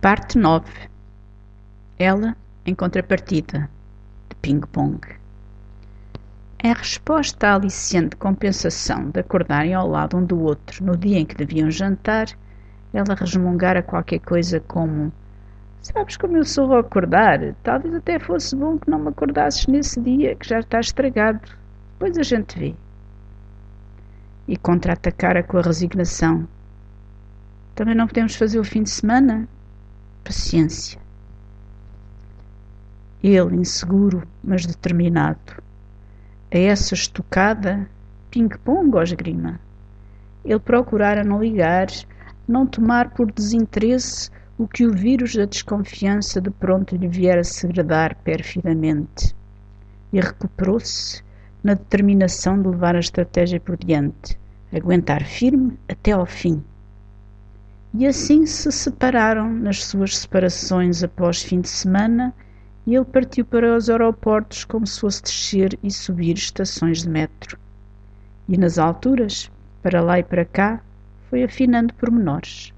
Parte 9 Ela em contrapartida de ping-pong Em resposta à aliciante compensação de acordarem ao lado um do outro no dia em que deviam jantar, ela resmungara qualquer coisa como Sabes como eu sou ao acordar? Talvez até fosse bom que não me acordasses nesse dia, que já está estragado. Depois a gente vê. E contra-atacara com a resignação. Também não podemos fazer o fim de semana? Paciência. Ele, inseguro, mas determinado. A essa estocada, ping-pong ou esgrima. Ele procurara não ligar, não tomar por desinteresse o que o vírus da desconfiança de pronto lhe viera segredar perfidamente. E recuperou-se na determinação de levar a estratégia por diante, aguentar firme até ao fim e assim se separaram nas suas separações após fim de semana e ele partiu para os aeroportos como se fosse descer e subir estações de metro. E nas alturas, para lá e para cá, foi afinando pormenores.